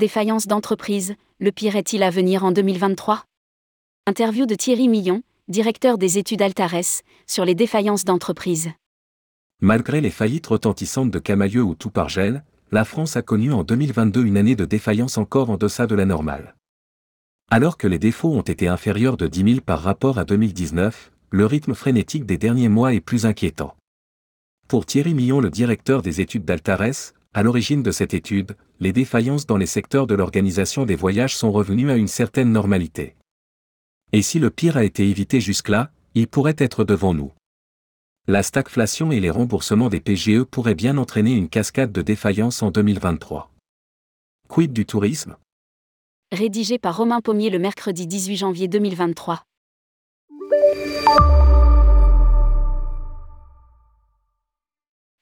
Défaillance d'entreprise, le pire est-il à venir en 2023 Interview de Thierry Millon, directeur des études Altares, sur les défaillances d'entreprise. Malgré les faillites retentissantes de Camailleux ou Toupargel, la France a connu en 2022 une année de défaillance encore en deçà de la normale. Alors que les défauts ont été inférieurs de 10 000 par rapport à 2019, le rythme frénétique des derniers mois est plus inquiétant. Pour Thierry Millon, le directeur des études d'Altares, à l'origine de cette étude, les défaillances dans les secteurs de l'organisation des voyages sont revenues à une certaine normalité. Et si le pire a été évité jusque-là, il pourrait être devant nous. La stagflation et les remboursements des PGE pourraient bien entraîner une cascade de défaillances en 2023. Quid du tourisme? Rédigé par Romain Pommier le mercredi 18 janvier 2023.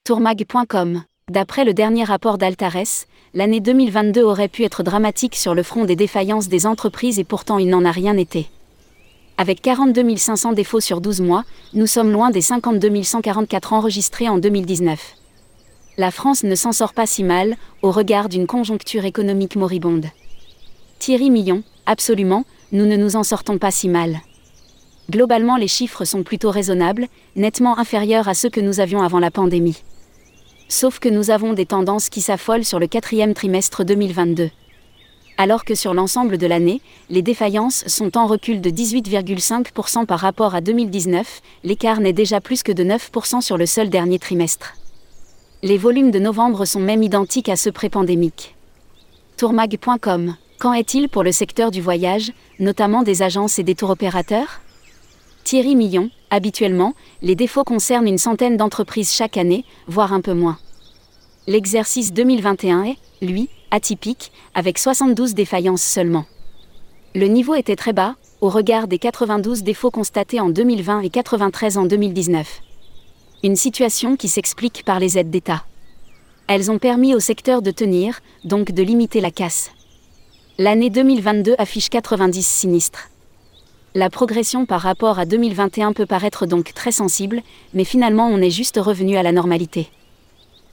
Tourmag.com D'après le dernier rapport d'Altares, l'année 2022 aurait pu être dramatique sur le front des défaillances des entreprises et pourtant il n'en a rien été. Avec 42 500 défauts sur 12 mois, nous sommes loin des 52 144 enregistrés en 2019. La France ne s'en sort pas si mal, au regard d'une conjoncture économique moribonde. Thierry Millon, absolument, nous ne nous en sortons pas si mal. Globalement, les chiffres sont plutôt raisonnables, nettement inférieurs à ceux que nous avions avant la pandémie. Sauf que nous avons des tendances qui s'affolent sur le quatrième trimestre 2022 alors que sur l'ensemble de l'année, les défaillances sont en recul de 18,5% par rapport à 2019, l'écart n'est déjà plus que de 9% sur le seul dernier trimestre. Les volumes de novembre sont même identiques à ceux pré-pandémiques. Tourmag.com Qu'en est-il pour le secteur du voyage, notamment des agences et des tours opérateurs? Thierry Millon, habituellement, les défauts concernent une centaine d'entreprises chaque année, voire un peu moins. L'exercice 2021 est, lui, atypique, avec 72 défaillances seulement. Le niveau était très bas, au regard des 92 défauts constatés en 2020 et 93 en 2019. Une situation qui s'explique par les aides d'État. Elles ont permis au secteur de tenir, donc de limiter la casse. L'année 2022 affiche 90 sinistres. La progression par rapport à 2021 peut paraître donc très sensible, mais finalement on est juste revenu à la normalité.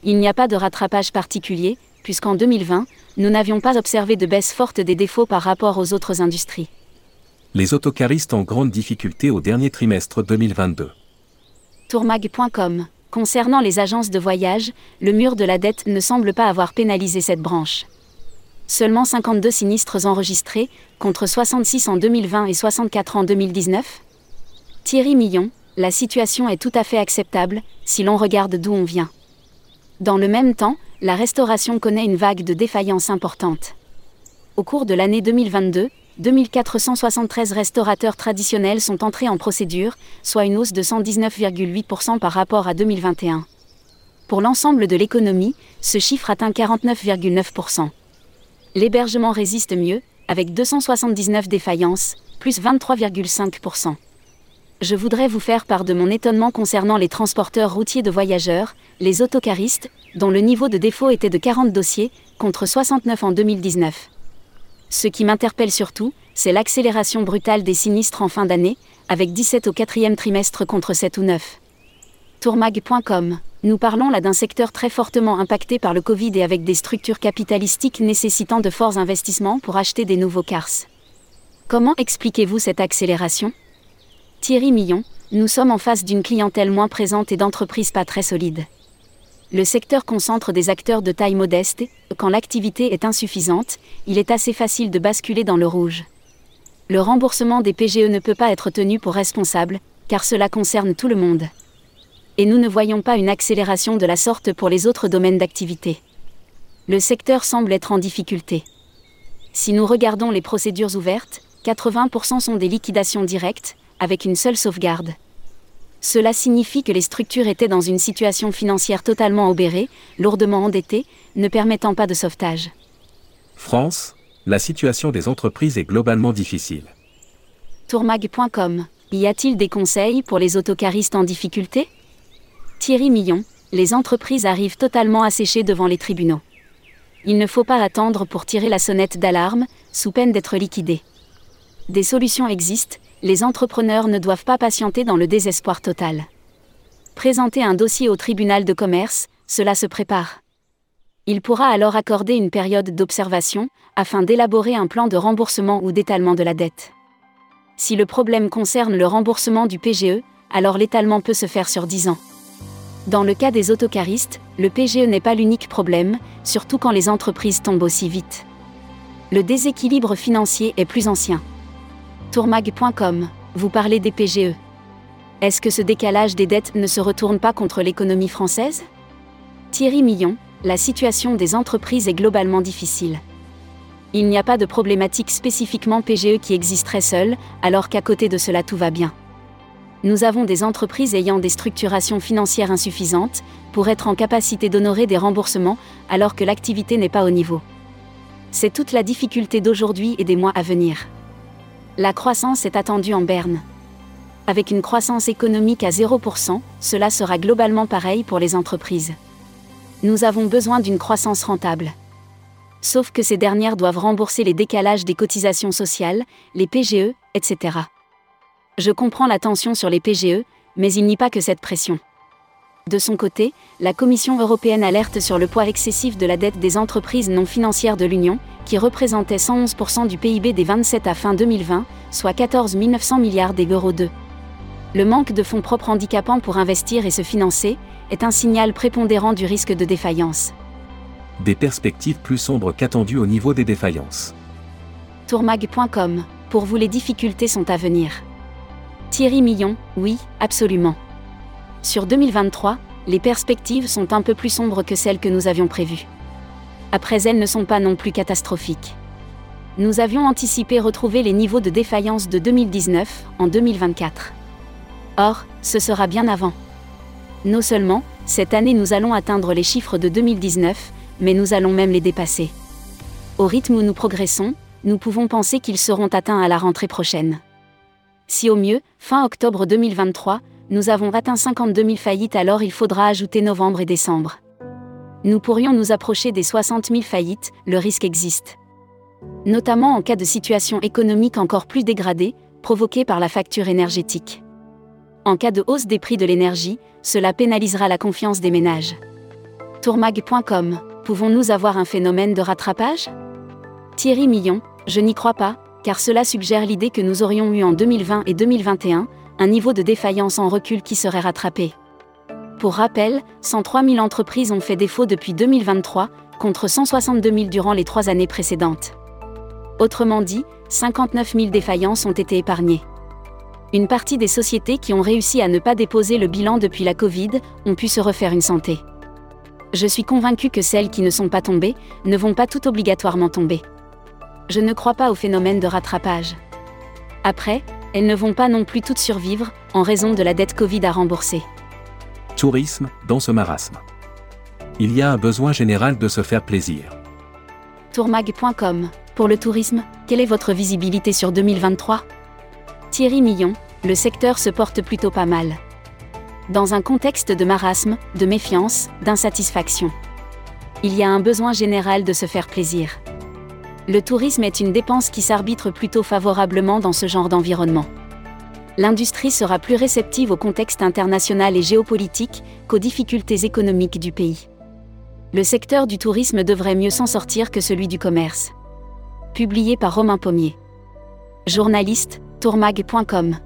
Il n'y a pas de rattrapage particulier, puisqu'en 2020, nous n'avions pas observé de baisse forte des défauts par rapport aux autres industries. Les autocaristes en grande difficulté au dernier trimestre 2022. Tourmag.com Concernant les agences de voyage, le mur de la dette ne semble pas avoir pénalisé cette branche. Seulement 52 sinistres enregistrés, contre 66 en 2020 et 64 en 2019 Thierry Millon, la situation est tout à fait acceptable, si l'on regarde d'où on vient. Dans le même temps, la restauration connaît une vague de défaillances importante. Au cours de l'année 2022, 2473 restaurateurs traditionnels sont entrés en procédure, soit une hausse de 119,8% par rapport à 2021. Pour l'ensemble de l'économie, ce chiffre atteint 49,9%. L'hébergement résiste mieux, avec 279 défaillances, plus 23,5% je voudrais vous faire part de mon étonnement concernant les transporteurs routiers de voyageurs, les autocaristes, dont le niveau de défaut était de 40 dossiers, contre 69 en 2019. Ce qui m'interpelle surtout, c'est l'accélération brutale des sinistres en fin d'année, avec 17 au quatrième trimestre contre 7 ou 9. Tourmag.com Nous parlons là d'un secteur très fortement impacté par le Covid et avec des structures capitalistiques nécessitant de forts investissements pour acheter des nouveaux cars. Comment expliquez-vous cette accélération? Thierry Millon, nous sommes en face d'une clientèle moins présente et d'entreprises pas très solides. Le secteur concentre des acteurs de taille modeste quand l'activité est insuffisante, il est assez facile de basculer dans le rouge. Le remboursement des PGE ne peut pas être tenu pour responsable, car cela concerne tout le monde. Et nous ne voyons pas une accélération de la sorte pour les autres domaines d'activité. Le secteur semble être en difficulté. Si nous regardons les procédures ouvertes, 80% sont des liquidations directes, avec une seule sauvegarde. Cela signifie que les structures étaient dans une situation financière totalement obérée, lourdement endettées, ne permettant pas de sauvetage. France, la situation des entreprises est globalement difficile. Tourmag.com Y a-t-il des conseils pour les autocaristes en difficulté? Thierry Millon, les entreprises arrivent totalement asséchées devant les tribunaux. Il ne faut pas attendre pour tirer la sonnette d'alarme, sous peine d'être liquidé. Des solutions existent, les entrepreneurs ne doivent pas patienter dans le désespoir total. Présenter un dossier au tribunal de commerce, cela se prépare. Il pourra alors accorder une période d'observation, afin d'élaborer un plan de remboursement ou d'étalement de la dette. Si le problème concerne le remboursement du PGE, alors l'étalement peut se faire sur 10 ans. Dans le cas des autocaristes, le PGE n'est pas l'unique problème, surtout quand les entreprises tombent aussi vite. Le déséquilibre financier est plus ancien. Tourmag.com, vous parlez des PGE. Est-ce que ce décalage des dettes ne se retourne pas contre l'économie française? Thierry Millon, la situation des entreprises est globalement difficile. Il n'y a pas de problématique spécifiquement PGE qui existerait seule, alors qu'à côté de cela tout va bien nous avons des entreprises ayant des structurations financières insuffisantes pour être en capacité d'honorer des remboursements alors que l'activité n'est pas au niveau. C'est toute la difficulté d'aujourd'hui et des mois à venir. La croissance est attendue en berne. Avec une croissance économique à 0%, cela sera globalement pareil pour les entreprises. Nous avons besoin d'une croissance rentable. Sauf que ces dernières doivent rembourser les décalages des cotisations sociales, les PGE, etc. Je comprends la tension sur les PGE, mais il n'y a pas que cette pression. De son côté, la Commission européenne alerte sur le poids excessif de la dette des entreprises non financières de l'Union, qui représentait 111% du PIB des 27 à fin 2020, soit 14 900 milliards d'euros de. Le manque de fonds propres handicapants pour investir et se financer est un signal prépondérant du risque de défaillance. Des perspectives plus sombres qu'attendues au niveau des défaillances. Tourmag.com, pour vous les difficultés sont à venir. Thierry Millon, oui, absolument. Sur 2023, les perspectives sont un peu plus sombres que celles que nous avions prévues. Après elles ne sont pas non plus catastrophiques. Nous avions anticipé retrouver les niveaux de défaillance de 2019 en 2024. Or, ce sera bien avant. Non seulement, cette année nous allons atteindre les chiffres de 2019, mais nous allons même les dépasser. Au rythme où nous progressons, nous pouvons penser qu'ils seront atteints à la rentrée prochaine. Si au mieux, fin octobre 2023, nous avons atteint 52 000 faillites, alors il faudra ajouter novembre et décembre. Nous pourrions nous approcher des 60 000 faillites, le risque existe. Notamment en cas de situation économique encore plus dégradée, provoquée par la facture énergétique. En cas de hausse des prix de l'énergie, cela pénalisera la confiance des ménages. Tourmag.com, pouvons-nous avoir un phénomène de rattrapage? Thierry Millon, je n'y crois pas, car cela suggère l'idée que nous aurions eu en 2020 et 2021 un niveau de défaillance en recul qui serait rattrapé. Pour rappel, 103 000 entreprises ont fait défaut depuis 2023, contre 162 000 durant les trois années précédentes. Autrement dit, 59 000 défaillances ont été épargnées. Une partie des sociétés qui ont réussi à ne pas déposer le bilan depuis la Covid ont pu se refaire une santé. Je suis convaincu que celles qui ne sont pas tombées ne vont pas tout obligatoirement tomber je ne crois pas au phénomène de rattrapage. Après, elles ne vont pas non plus toutes survivre, en raison de la dette Covid à rembourser. Tourisme, dans ce marasme. Il y a un besoin général de se faire plaisir. Tourmag.com. Pour le tourisme, quelle est votre visibilité sur 2023 Thierry Millon, le secteur se porte plutôt pas mal. Dans un contexte de marasme, de méfiance, d'insatisfaction. Il y a un besoin général de se faire plaisir le tourisme est une dépense qui s'arbitre plutôt favorablement dans ce genre d'environnement. L'industrie sera plus réceptive au contexte international et géopolitique qu'aux difficultés économiques du pays. Le secteur du tourisme devrait mieux s'en sortir que celui du commerce. Publié par Romain Pommier. Journaliste, tourmag.com.